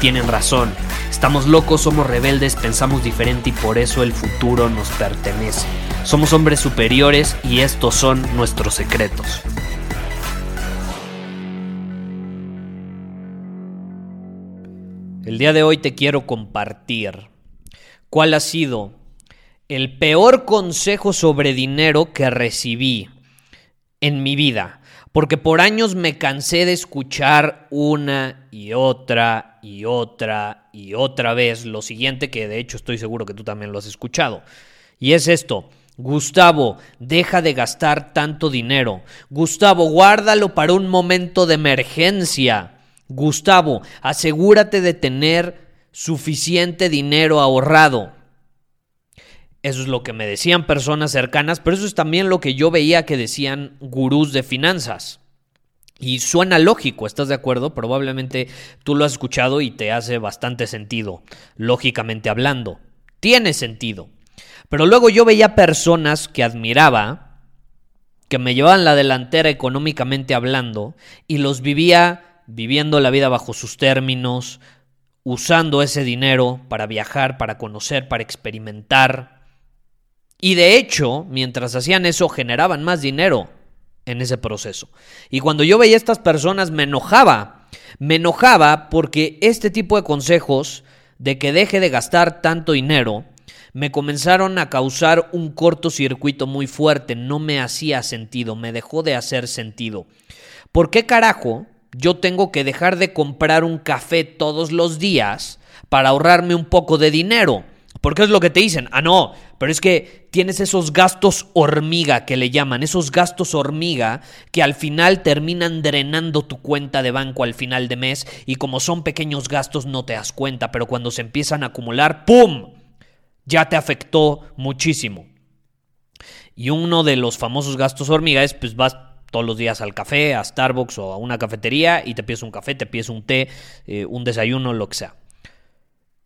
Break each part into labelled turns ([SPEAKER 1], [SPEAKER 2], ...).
[SPEAKER 1] tienen razón. Estamos locos, somos rebeldes, pensamos diferente y por eso el futuro nos pertenece. Somos hombres superiores y estos son nuestros secretos. El día de hoy te quiero compartir cuál ha sido el peor consejo sobre dinero que recibí en mi vida. Porque por años me cansé de escuchar una y otra y otra y otra vez lo siguiente, que de hecho estoy seguro que tú también lo has escuchado. Y es esto. Gustavo, deja de gastar tanto dinero. Gustavo, guárdalo para un momento de emergencia. Gustavo, asegúrate de tener suficiente dinero ahorrado. Eso es lo que me decían personas cercanas, pero eso es también lo que yo veía que decían gurús de finanzas. Y suena lógico, ¿estás de acuerdo? Probablemente tú lo has escuchado y te hace bastante sentido, lógicamente hablando. Tiene sentido. Pero luego yo veía personas que admiraba, que me llevaban la delantera económicamente hablando, y los vivía viviendo la vida bajo sus términos, usando ese dinero para viajar, para conocer, para experimentar, y de hecho, mientras hacían eso, generaban más dinero en ese proceso. Y cuando yo veía a estas personas me enojaba. Me enojaba porque este tipo de consejos de que deje de gastar tanto dinero me comenzaron a causar un cortocircuito muy fuerte. No me hacía sentido, me dejó de hacer sentido. ¿Por qué carajo yo tengo que dejar de comprar un café todos los días para ahorrarme un poco de dinero? Porque es lo que te dicen. Ah, no, pero es que tienes esos gastos hormiga que le llaman, esos gastos hormiga que al final terminan drenando tu cuenta de banco al final de mes y como son pequeños gastos no te das cuenta, pero cuando se empiezan a acumular, ¡pum! Ya te afectó muchísimo. Y uno de los famosos gastos hormiga es, pues vas todos los días al café, a Starbucks o a una cafetería y te pides un café, te pides un té, eh, un desayuno, lo que sea.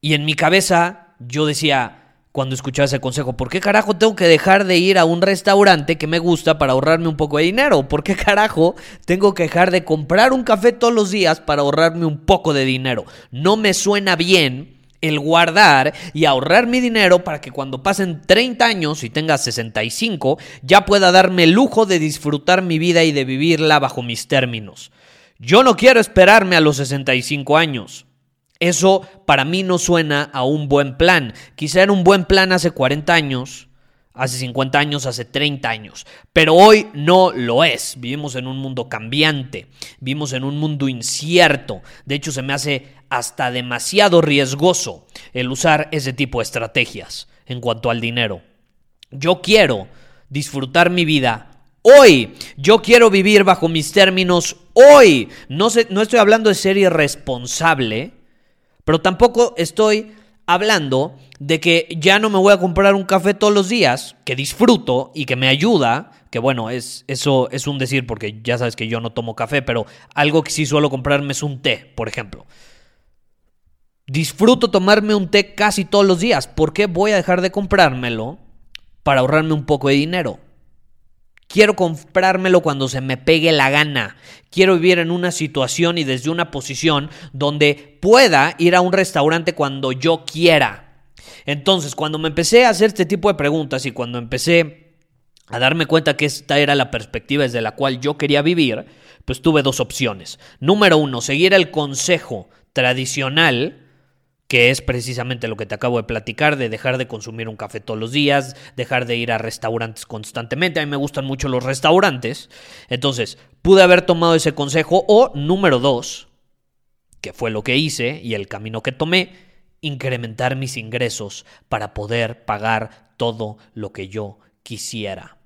[SPEAKER 1] Y en mi cabeza yo decía cuando escuchaba ese consejo, ¿por qué carajo tengo que dejar de ir a un restaurante que me gusta para ahorrarme un poco de dinero? ¿Por qué carajo tengo que dejar de comprar un café todos los días para ahorrarme un poco de dinero? No me suena bien el guardar y ahorrar mi dinero para que cuando pasen 30 años y tenga 65 ya pueda darme el lujo de disfrutar mi vida y de vivirla bajo mis términos. Yo no quiero esperarme a los 65 años. Eso para mí no suena a un buen plan. Quizá era un buen plan hace 40 años, hace 50 años, hace 30 años, pero hoy no lo es. Vivimos en un mundo cambiante, vivimos en un mundo incierto. De hecho, se me hace hasta demasiado riesgoso el usar ese tipo de estrategias en cuanto al dinero. Yo quiero disfrutar mi vida hoy. Yo quiero vivir bajo mis términos hoy. No, no estoy hablando de ser irresponsable pero tampoco estoy hablando de que ya no me voy a comprar un café todos los días, que disfruto y que me ayuda, que bueno, es, eso es un decir porque ya sabes que yo no tomo café, pero algo que sí suelo comprarme es un té, por ejemplo. Disfruto tomarme un té casi todos los días. ¿Por qué voy a dejar de comprármelo para ahorrarme un poco de dinero? Quiero comprármelo cuando se me pegue la gana. Quiero vivir en una situación y desde una posición donde pueda ir a un restaurante cuando yo quiera. Entonces, cuando me empecé a hacer este tipo de preguntas y cuando empecé a darme cuenta que esta era la perspectiva desde la cual yo quería vivir, pues tuve dos opciones. Número uno, seguir el consejo tradicional que es precisamente lo que te acabo de platicar, de dejar de consumir un café todos los días, dejar de ir a restaurantes constantemente. A mí me gustan mucho los restaurantes. Entonces, pude haber tomado ese consejo o número dos, que fue lo que hice y el camino que tomé, incrementar mis ingresos para poder pagar todo lo que yo quisiera.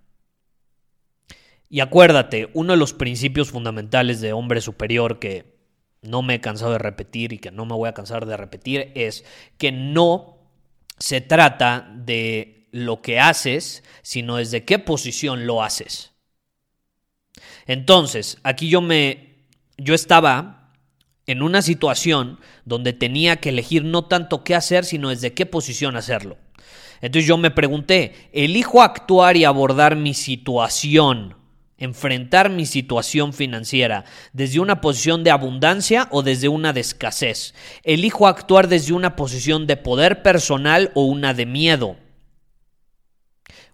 [SPEAKER 1] Y acuérdate, uno de los principios fundamentales de hombre superior que no me he cansado de repetir y que no me voy a cansar de repetir es que no se trata de lo que haces, sino desde qué posición lo haces. Entonces, aquí yo me yo estaba en una situación donde tenía que elegir no tanto qué hacer, sino desde qué posición hacerlo. Entonces yo me pregunté, ¿elijo actuar y abordar mi situación enfrentar mi situación financiera desde una posición de abundancia o desde una de escasez. Elijo actuar desde una posición de poder personal o una de miedo.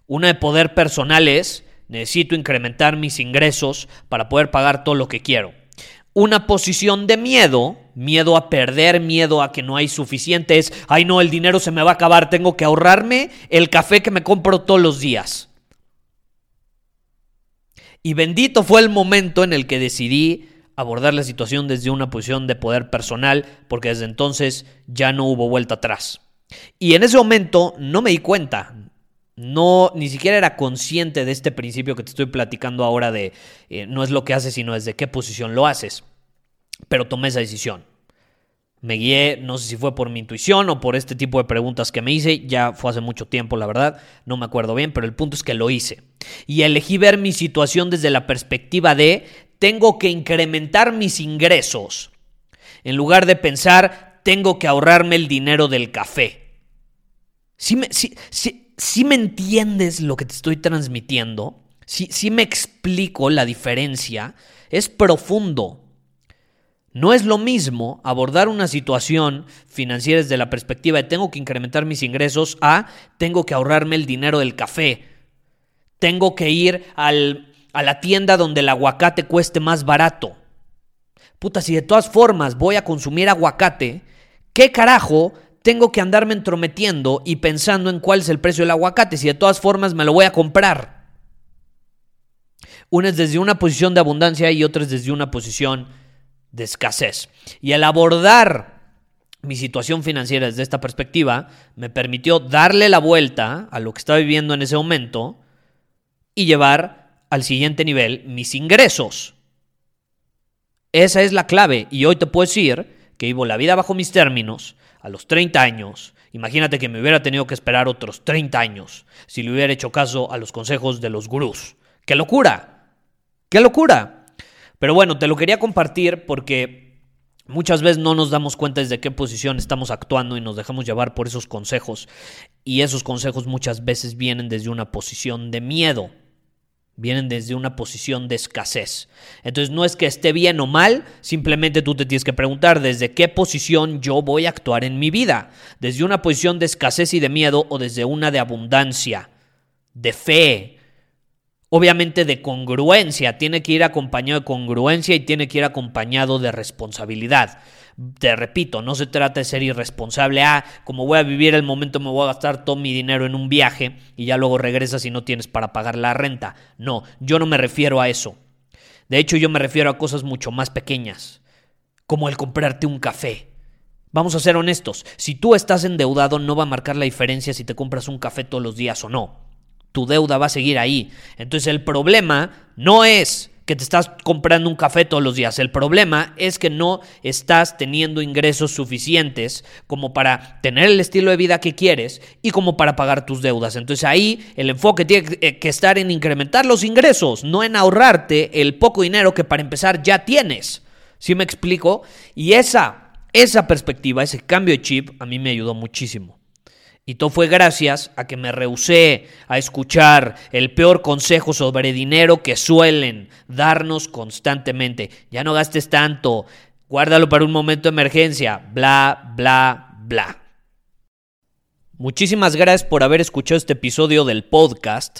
[SPEAKER 1] Una de poder personal es, necesito incrementar mis ingresos para poder pagar todo lo que quiero. Una posición de miedo, miedo a perder, miedo a que no hay suficiente, es, ay no, el dinero se me va a acabar, tengo que ahorrarme el café que me compro todos los días. Y bendito fue el momento en el que decidí abordar la situación desde una posición de poder personal, porque desde entonces ya no hubo vuelta atrás. Y en ese momento no me di cuenta, no, ni siquiera era consciente de este principio que te estoy platicando ahora de eh, no es lo que haces, sino desde qué posición lo haces. Pero tomé esa decisión. Me guié, no sé si fue por mi intuición o por este tipo de preguntas que me hice, ya fue hace mucho tiempo, la verdad, no me acuerdo bien, pero el punto es que lo hice. Y elegí ver mi situación desde la perspectiva de tengo que incrementar mis ingresos, en lugar de pensar tengo que ahorrarme el dinero del café. Si me, si, me entiendes lo que te estoy transmitiendo, si me explico la diferencia, es profundo. No es lo mismo abordar una situación financiera desde la perspectiva de tengo que incrementar mis ingresos a tengo que ahorrarme el dinero del café. Tengo que ir al, a la tienda donde el aguacate cueste más barato. Puta, si de todas formas voy a consumir aguacate, ¿qué carajo tengo que andarme entrometiendo y pensando en cuál es el precio del aguacate si de todas formas me lo voy a comprar? Una es desde una posición de abundancia y otra es desde una posición de escasez. Y al abordar mi situación financiera desde esta perspectiva, me permitió darle la vuelta a lo que estaba viviendo en ese momento y llevar al siguiente nivel mis ingresos. Esa es la clave y hoy te puedo decir que vivo la vida bajo mis términos a los 30 años. Imagínate que me hubiera tenido que esperar otros 30 años si le hubiera hecho caso a los consejos de los gurús. ¡Qué locura! ¡Qué locura! Pero bueno, te lo quería compartir porque muchas veces no nos damos cuenta desde qué posición estamos actuando y nos dejamos llevar por esos consejos. Y esos consejos muchas veces vienen desde una posición de miedo. Vienen desde una posición de escasez. Entonces no es que esté bien o mal, simplemente tú te tienes que preguntar desde qué posición yo voy a actuar en mi vida. Desde una posición de escasez y de miedo o desde una de abundancia, de fe, obviamente de congruencia, tiene que ir acompañado de congruencia y tiene que ir acompañado de responsabilidad. Te repito, no se trata de ser irresponsable, ah, como voy a vivir el momento me voy a gastar todo mi dinero en un viaje y ya luego regresas y no tienes para pagar la renta. No, yo no me refiero a eso. De hecho, yo me refiero a cosas mucho más pequeñas, como el comprarte un café. Vamos a ser honestos, si tú estás endeudado no va a marcar la diferencia si te compras un café todos los días o no tu deuda va a seguir ahí. Entonces el problema no es que te estás comprando un café todos los días. El problema es que no estás teniendo ingresos suficientes como para tener el estilo de vida que quieres y como para pagar tus deudas. Entonces ahí el enfoque tiene que eh, estar en incrementar los ingresos, no en ahorrarte el poco dinero que para empezar ya tienes. ¿Sí me explico? Y esa, esa perspectiva, ese cambio de chip a mí me ayudó muchísimo. Y todo fue gracias a que me rehusé a escuchar el peor consejo sobre dinero que suelen darnos constantemente. Ya no gastes tanto, guárdalo para un momento de emergencia, bla, bla, bla. Muchísimas gracias por haber escuchado este episodio del podcast.